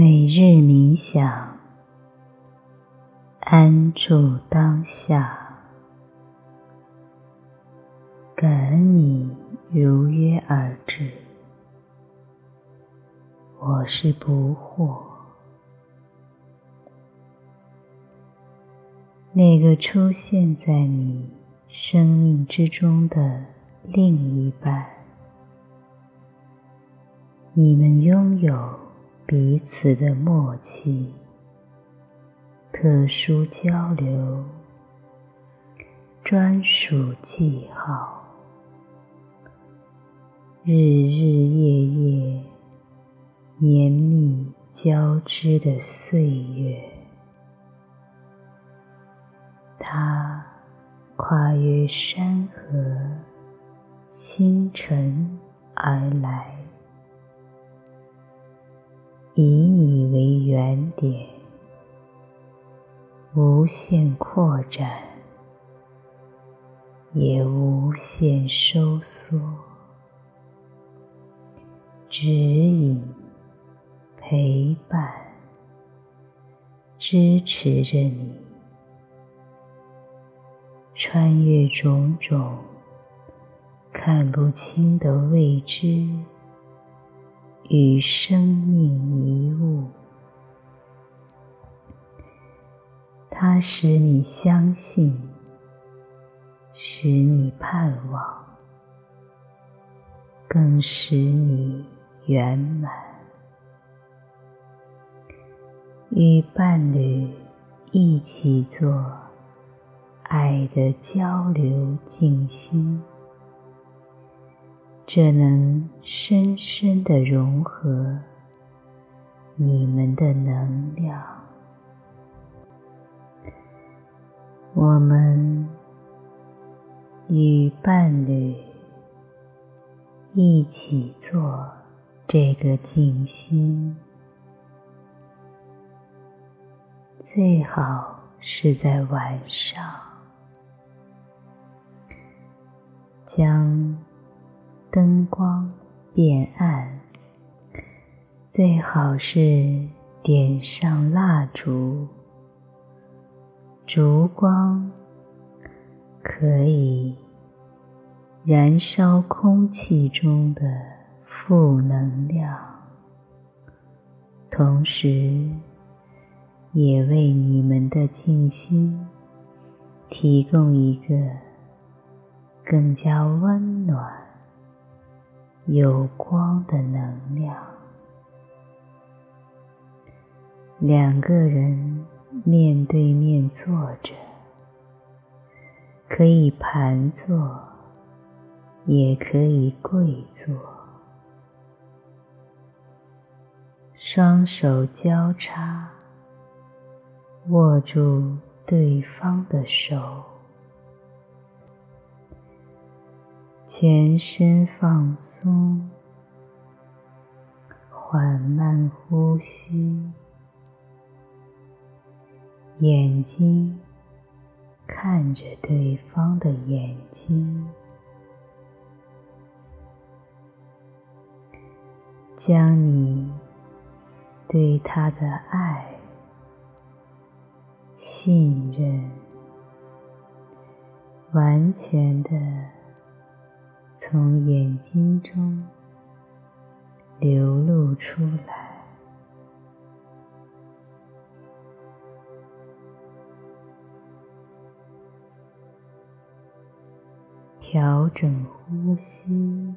每日冥想，安住当下，感恩你如约而至。我是不惑，那个出现在你生命之中的另一半，你们拥有。彼此的默契，特殊交流，专属记号，日日夜夜绵密交织的岁月，它跨越山河、星辰而来。以你为原点，无限扩展，也无限收缩，指引、陪伴、支持着你，穿越种种看不清的未知。与生命迷雾，它使你相信，使你盼望，更使你圆满。与伴侣一起做爱的交流静心。这能深深的融合你们的能量。我们与伴侣一起做这个静心，最好是在晚上，将。灯光变暗，最好是点上蜡烛。烛光可以燃烧空气中的负能量，同时也为你们的静心提供一个更加温暖。有光的能量，两个人面对面坐着，可以盘坐，也可以跪坐，双手交叉，握住对方的手。全身放松，缓慢呼吸，眼睛看着对方的眼睛，将你对他的爱、信任完全的。从眼睛中流露出来，调整呼吸，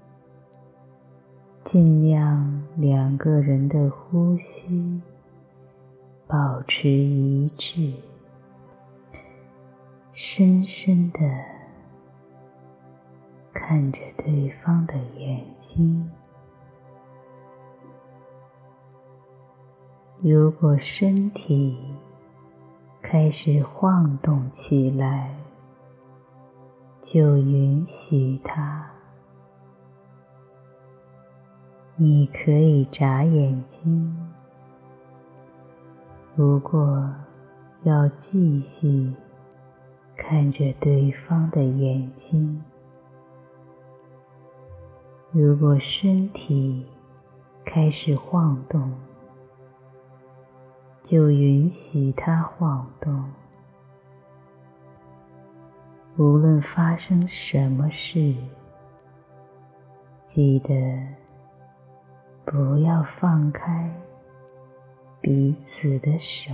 尽量两个人的呼吸保持一致，深深的。看着对方的眼睛，如果身体开始晃动起来，就允许它。你可以眨眼睛，不过要继续看着对方的眼睛。如果身体开始晃动，就允许它晃动。无论发生什么事，记得不要放开彼此的手。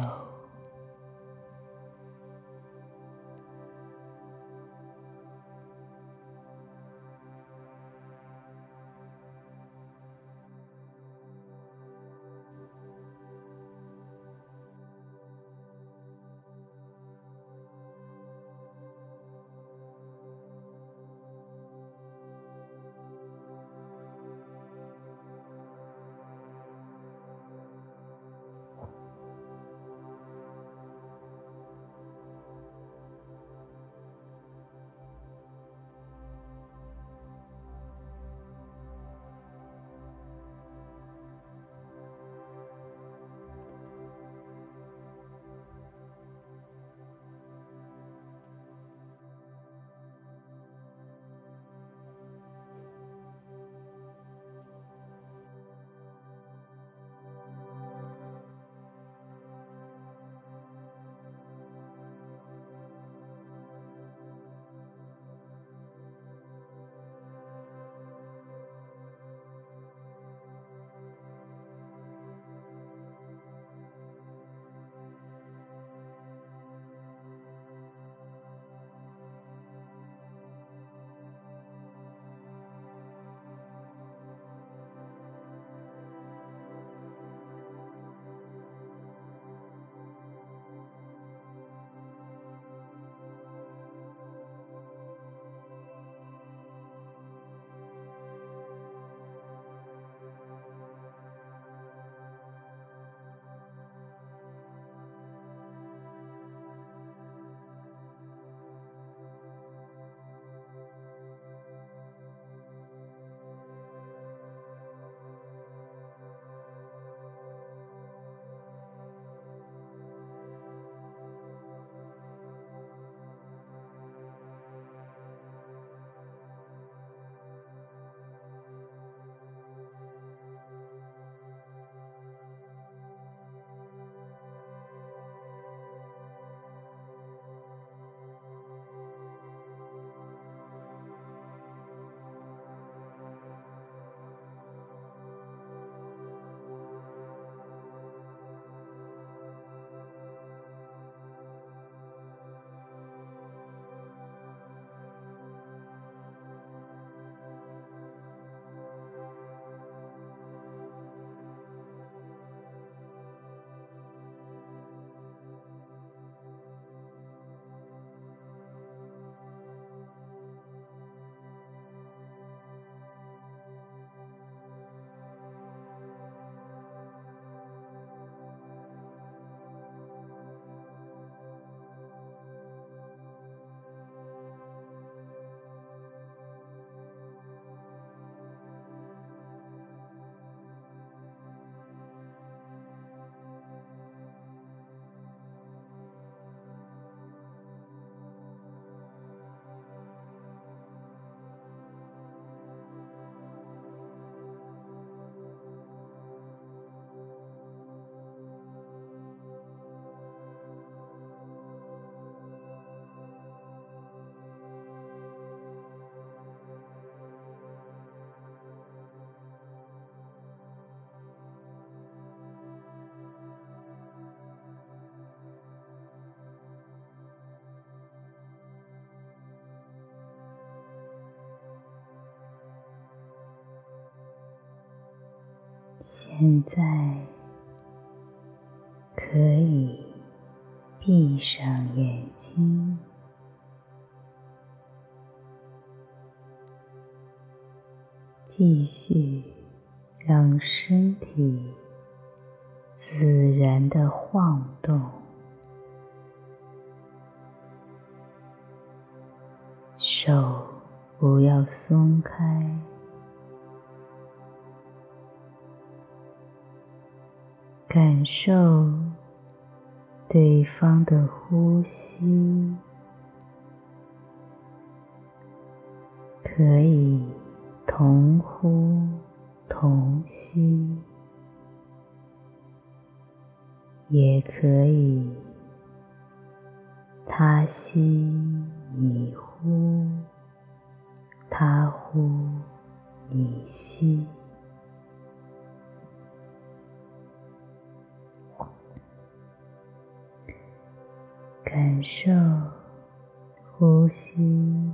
现在可以闭上眼睛，继续让身体自然的晃动，手不要松开。感受对方的呼吸，可以同呼同吸，也可以他吸你呼，他呼你吸，感受呼吸，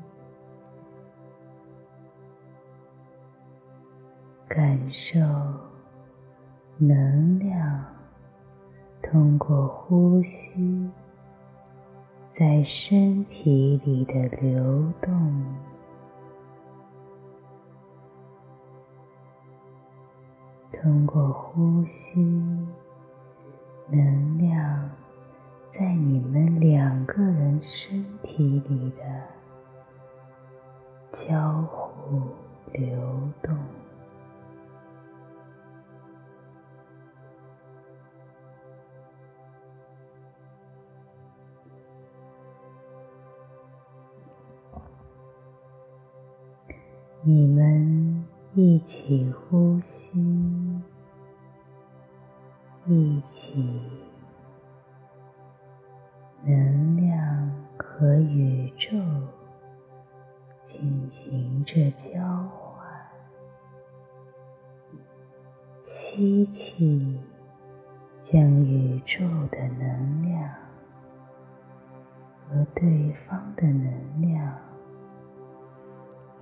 感受能量。通过呼吸，在身体里的流动，通过呼吸，能量在你们两个人身体里的交互流动。你们一起呼吸，一起，能量和宇宙进行着交换。吸气，将宇宙的能量和对方的能量。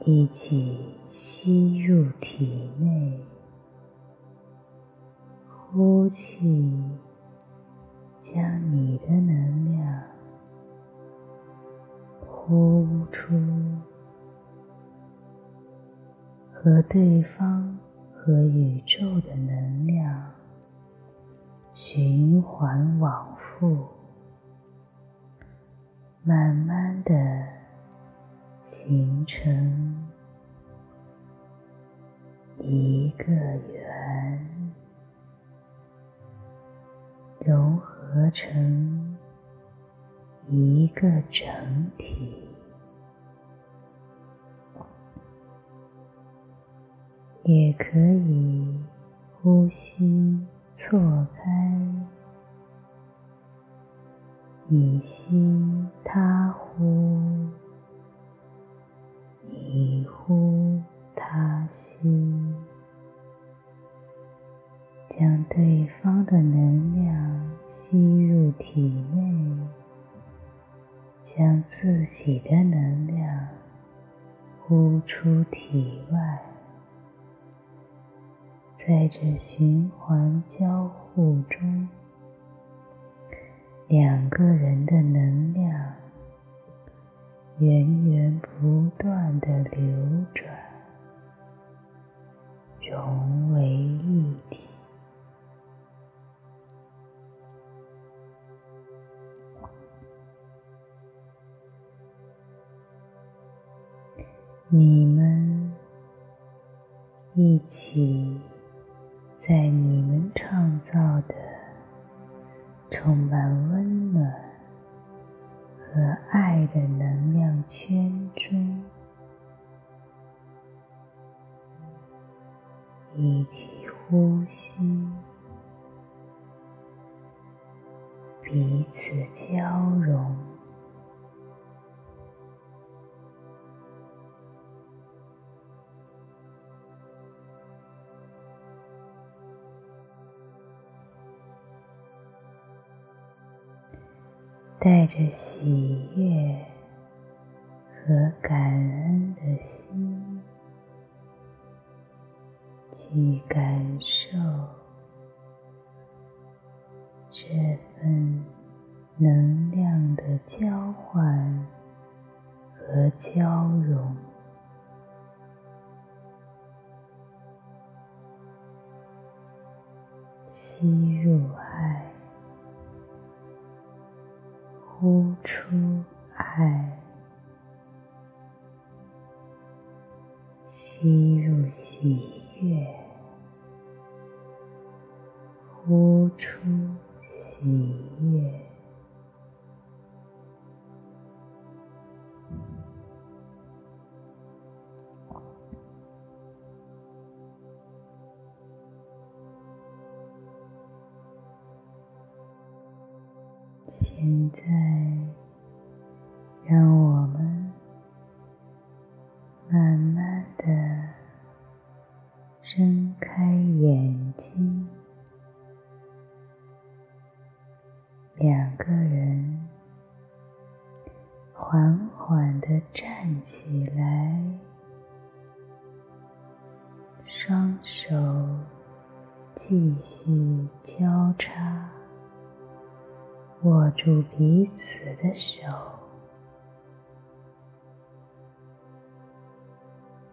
一起吸入体内，呼气，将你的能量呼出，和对方和宇宙的能量循环往复，慢慢的。形成一个圆，融合合成一个整体，也可以呼吸错开，你吸，他呼。你呼，他吸，将对方的能量吸入体内，将自己的能量呼出体外，在这循环交互中，两个人的能量。源源不断的流转，融为一体你们一起在你们创造的充满温暖。和爱的能量圈中，一起呼吸，彼此交融。着喜悦和感恩的心，去感受这份能量的交换和交融，吸入爱。呼出爱，现在的手，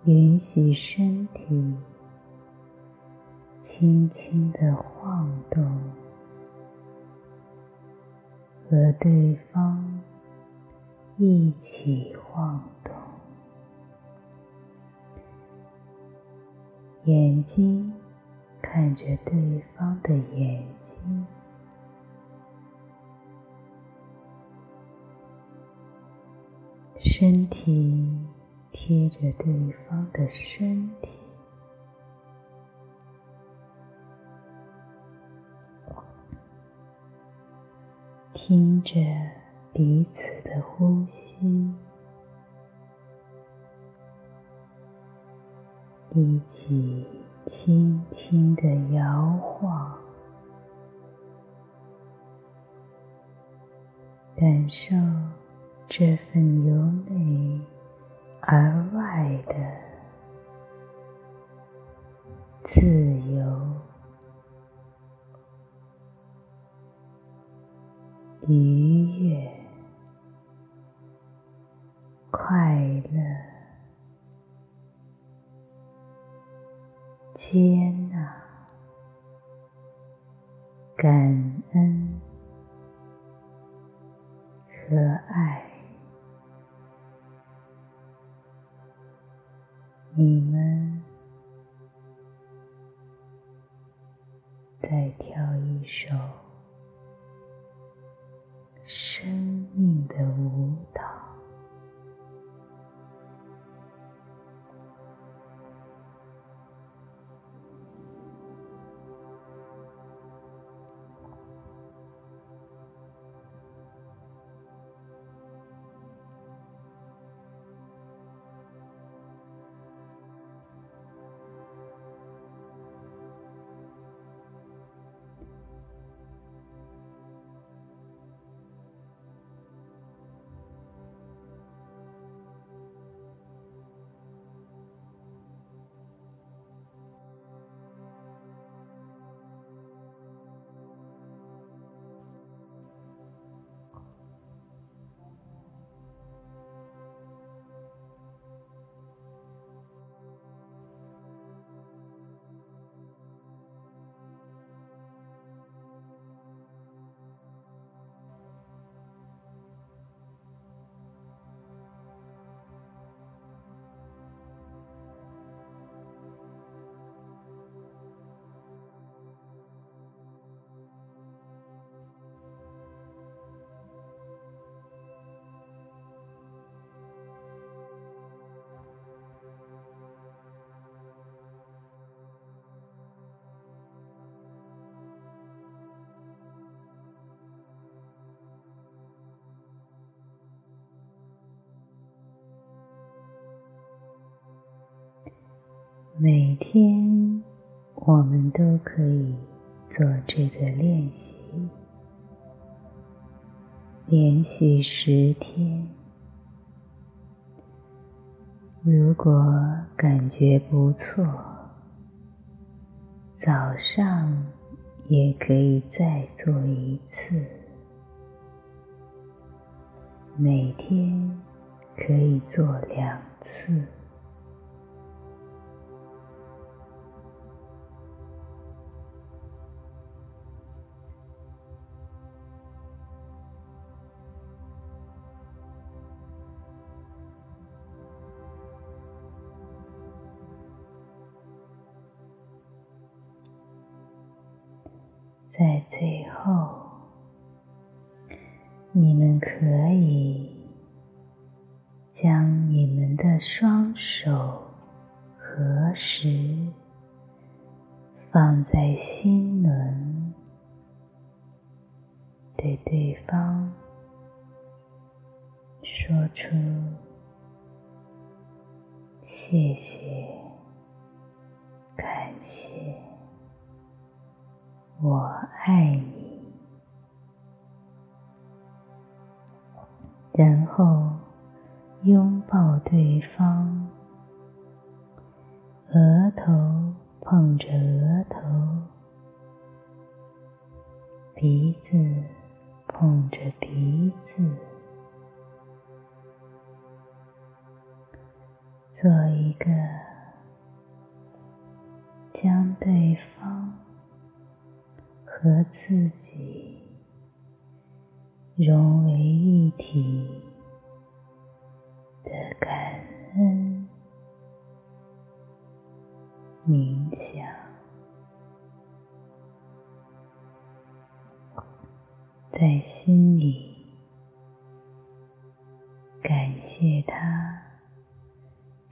允许身体轻轻的晃动，和对方一起晃动，眼睛看着对方的眼身体贴着对方的身体，听着彼此的呼吸，一起轻轻的摇晃，感受。这份由内而外的自由、愉悦、快乐、接纳、感恩每天，我们都可以做这个练习，连续十天。如果感觉不错，早上也可以再做一次。每天可以做两次。在最后，你们可以将你们的双手合十，放在心头碰着额头，鼻子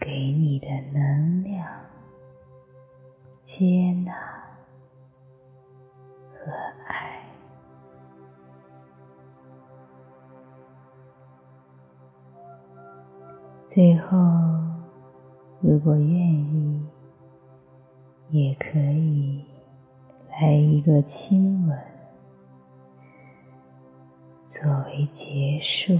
给你的能量、接纳和爱。最后，如果愿意，也可以来一个亲吻，作为结束。